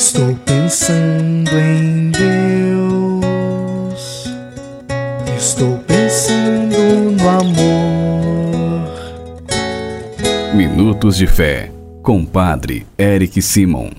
Estou pensando em Deus. Estou pensando no amor. Minutos de Fé, com Padre Eric Simon.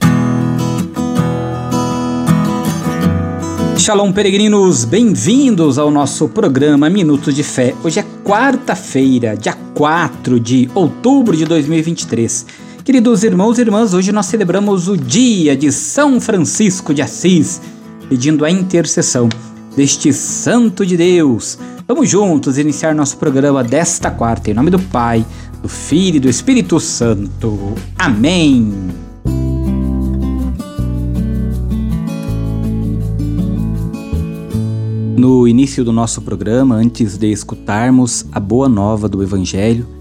Shalom, peregrinos, bem-vindos ao nosso programa Minutos de Fé. Hoje é quarta-feira, dia 4 de outubro de 2023. Queridos irmãos e irmãs, hoje nós celebramos o dia de São Francisco de Assis, pedindo a intercessão deste Santo de Deus. Vamos juntos iniciar nosso programa desta quarta, em nome do Pai, do Filho e do Espírito Santo. Amém. No início do nosso programa, antes de escutarmos a boa nova do Evangelho,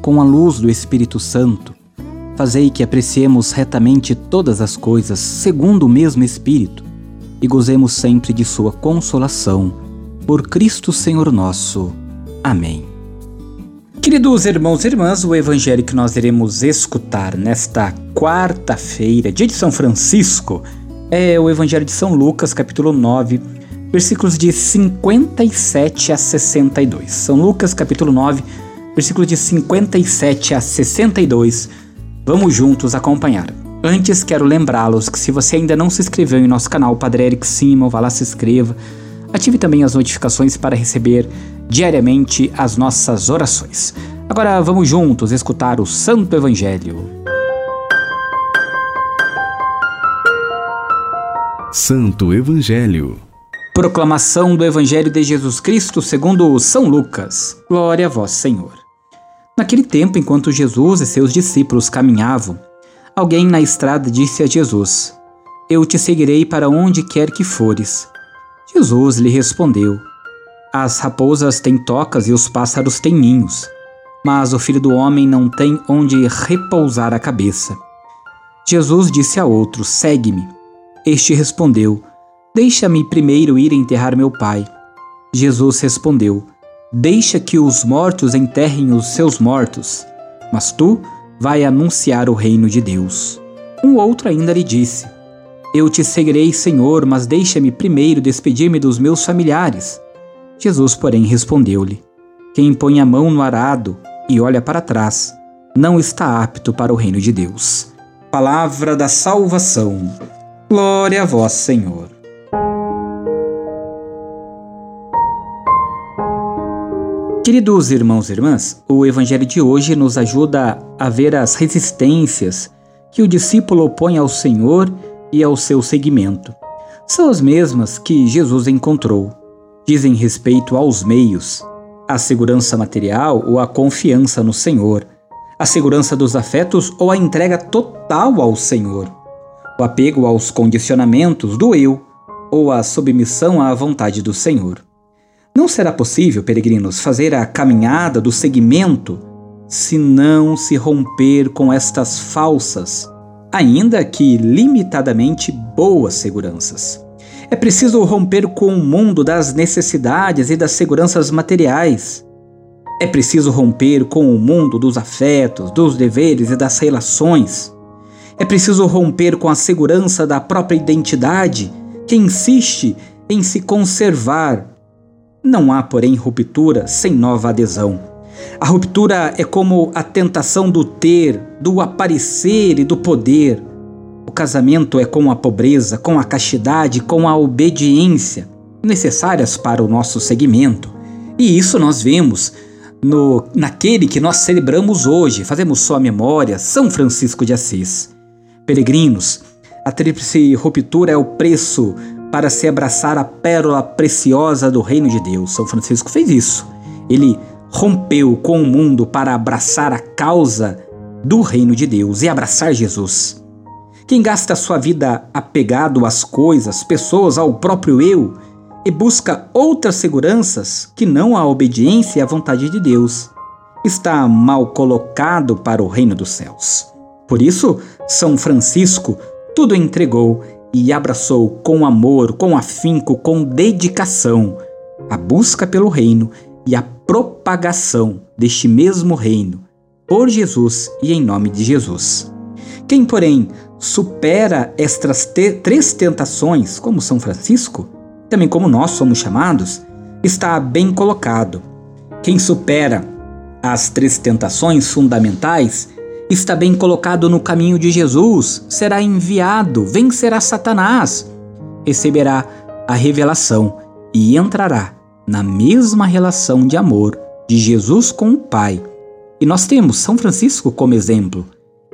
com a luz do Espírito Santo, fazei que apreciemos retamente todas as coisas segundo o mesmo Espírito e gozemos sempre de Sua consolação. Por Cristo Senhor nosso. Amém. Queridos irmãos e irmãs, o evangelho que nós iremos escutar nesta quarta-feira, dia de São Francisco, é o evangelho de São Lucas, capítulo 9, versículos de 57 a 62. São Lucas, capítulo 9, versículos de 57 a 62. Vamos juntos acompanhar. Antes, quero lembrá-los que se você ainda não se inscreveu em nosso canal Padre Eric Simon, vá lá se inscreva. Ative também as notificações para receber diariamente as nossas orações. Agora vamos juntos escutar o Santo Evangelho. Santo Evangelho Proclamação do Evangelho de Jesus Cristo segundo São Lucas. Glória a vós, Senhor. Naquele tempo, enquanto Jesus e seus discípulos caminhavam, alguém na estrada disse a Jesus: Eu te seguirei para onde quer que fores. Jesus lhe respondeu: As raposas têm tocas e os pássaros têm ninhos, mas o filho do homem não tem onde repousar a cabeça. Jesus disse a outro: Segue-me. Este respondeu: Deixa-me primeiro ir enterrar meu pai. Jesus respondeu: Deixa que os mortos enterrem os seus mortos, mas tu vai anunciar o reino de Deus. Um outro ainda lhe disse: Eu te seguirei, Senhor, mas deixa-me primeiro despedir-me dos meus familiares. Jesus, porém, respondeu-lhe: Quem põe a mão no arado e olha para trás, não está apto para o reino de Deus. Palavra da salvação. Glória a vós, Senhor. Queridos irmãos e irmãs, o Evangelho de hoje nos ajuda a ver as resistências que o discípulo opõe ao Senhor e ao seu seguimento. São as mesmas que Jesus encontrou. Dizem respeito aos meios, à segurança material ou à confiança no Senhor, à segurança dos afetos ou à entrega total ao Senhor, o apego aos condicionamentos do eu ou a submissão à vontade do Senhor. Não será possível, peregrinos, fazer a caminhada do seguimento se não se romper com estas falsas, ainda que limitadamente boas seguranças. É preciso romper com o mundo das necessidades e das seguranças materiais. É preciso romper com o mundo dos afetos, dos deveres e das relações. É preciso romper com a segurança da própria identidade que insiste em se conservar não há, porém, ruptura sem nova adesão. A ruptura é como a tentação do ter, do aparecer e do poder. O casamento é com a pobreza, com a castidade, com a obediência, necessárias para o nosso seguimento. E isso nós vemos no, naquele que nós celebramos hoje, fazemos sua memória, São Francisco de Assis. Peregrinos, a tríplice ruptura é o preço para se abraçar a pérola preciosa do reino de Deus. São Francisco fez isso. Ele rompeu com o mundo para abraçar a causa do reino de Deus e abraçar Jesus. quem gasta sua vida apegado às coisas, pessoas, ao próprio eu e busca outras seguranças que não a obediência e a vontade de Deus, está mal colocado para o reino dos céus. Por isso, São Francisco tudo entregou e abraçou com amor, com afinco, com dedicação a busca pelo reino e a propagação deste mesmo reino por Jesus e em nome de Jesus. Quem, porém, supera estas te três tentações, como São Francisco, também como nós somos chamados, está bem colocado. Quem supera as três tentações fundamentais está bem colocado no caminho de Jesus, será enviado, vencerá Satanás, receberá a revelação e entrará na mesma relação de amor de Jesus com o Pai. E nós temos São Francisco como exemplo.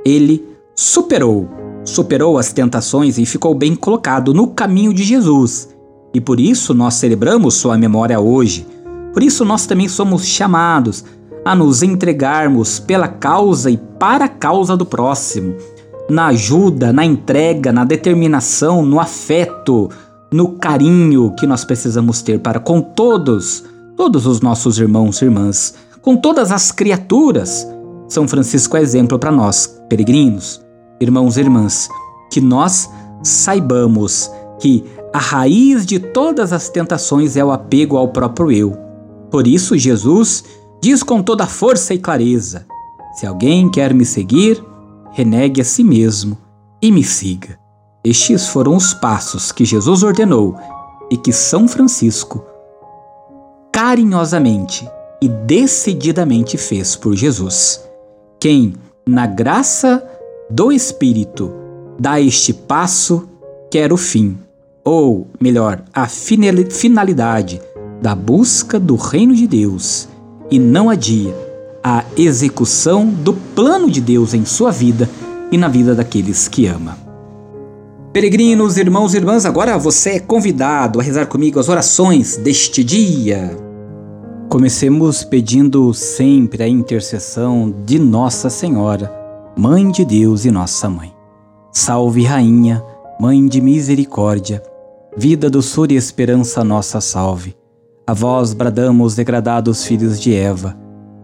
Ele superou, superou as tentações e ficou bem colocado no caminho de Jesus. E por isso nós celebramos sua memória hoje. Por isso nós também somos chamados a nos entregarmos pela causa e para a causa do próximo, na ajuda, na entrega, na determinação, no afeto, no carinho que nós precisamos ter para com todos, todos os nossos irmãos e irmãs, com todas as criaturas. São Francisco é exemplo para nós, peregrinos, irmãos e irmãs, que nós saibamos que a raiz de todas as tentações é o apego ao próprio eu. Por isso, Jesus diz com toda força e clareza: Se alguém quer me seguir, renegue a si mesmo e me siga. Estes foram os passos que Jesus ordenou e que São Francisco carinhosamente e decididamente fez por Jesus. Quem, na graça do Espírito, dá este passo, quer o fim, ou melhor, a finalidade da busca do reino de Deus e não adia a execução do plano de Deus em sua vida e na vida daqueles que ama. Peregrinos, irmãos e irmãs, agora você é convidado a rezar comigo as orações deste dia. Comecemos pedindo sempre a intercessão de Nossa Senhora, Mãe de Deus e Nossa Mãe. Salve, Rainha, Mãe de Misericórdia, vida, doçura e esperança, nossa salve. A vós bradamos, degradados filhos de Eva,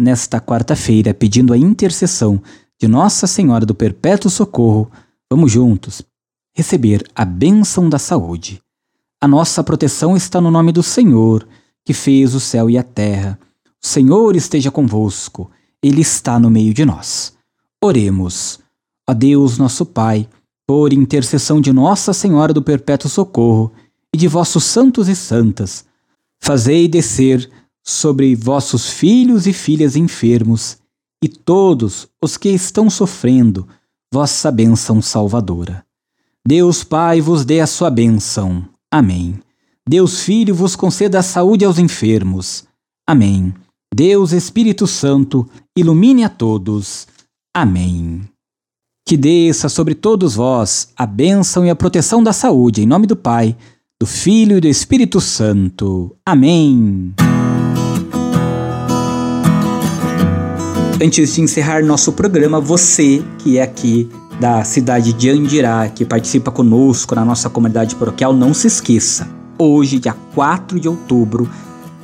nesta quarta-feira, pedindo a intercessão de Nossa Senhora do Perpétuo Socorro, vamos juntos receber a bênção da saúde. A nossa proteção está no nome do Senhor, que fez o céu e a terra. O Senhor esteja convosco, Ele está no meio de nós. Oremos. A Deus, nosso Pai, por intercessão de Nossa Senhora do Perpétuo Socorro e de vossos santos e santas, fazei descer sobre vossos filhos e filhas enfermos e todos os que estão sofrendo vossa bênção salvadora. Deus Pai vos dê a sua bênção. Amém. Deus Filho vos conceda a saúde aos enfermos. Amém. Deus Espírito Santo ilumine a todos. Amém. Que desça sobre todos vós a bênção e a proteção da saúde, em nome do Pai, do Filho e do Espírito Santo. Amém. Antes de encerrar nosso programa, você que é aqui da cidade de Andirá, que participa conosco na nossa comunidade paroquial, não se esqueça. Hoje, dia 4 de outubro,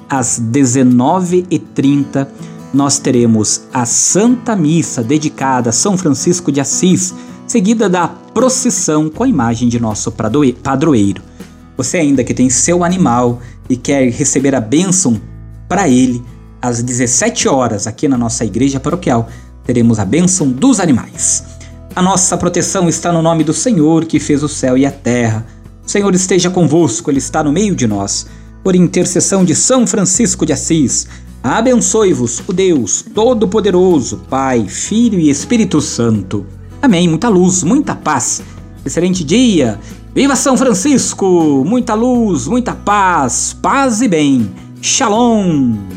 às 19h30, nós teremos a Santa Missa dedicada a São Francisco de Assis, seguida da procissão com a imagem de nosso padroeiro. Você ainda que tem seu animal e quer receber a bênção para ele, às 17 horas aqui na nossa igreja paroquial, teremos a bênção dos animais. A nossa proteção está no nome do Senhor que fez o céu e a terra. O Senhor esteja convosco, Ele está no meio de nós. Por intercessão de São Francisco de Assis, abençoe-vos o Deus Todo-Poderoso, Pai, Filho e Espírito Santo. Amém. Muita luz, muita paz. Excelente dia. Viva São Francisco! Muita luz, muita paz, paz e bem. Shalom!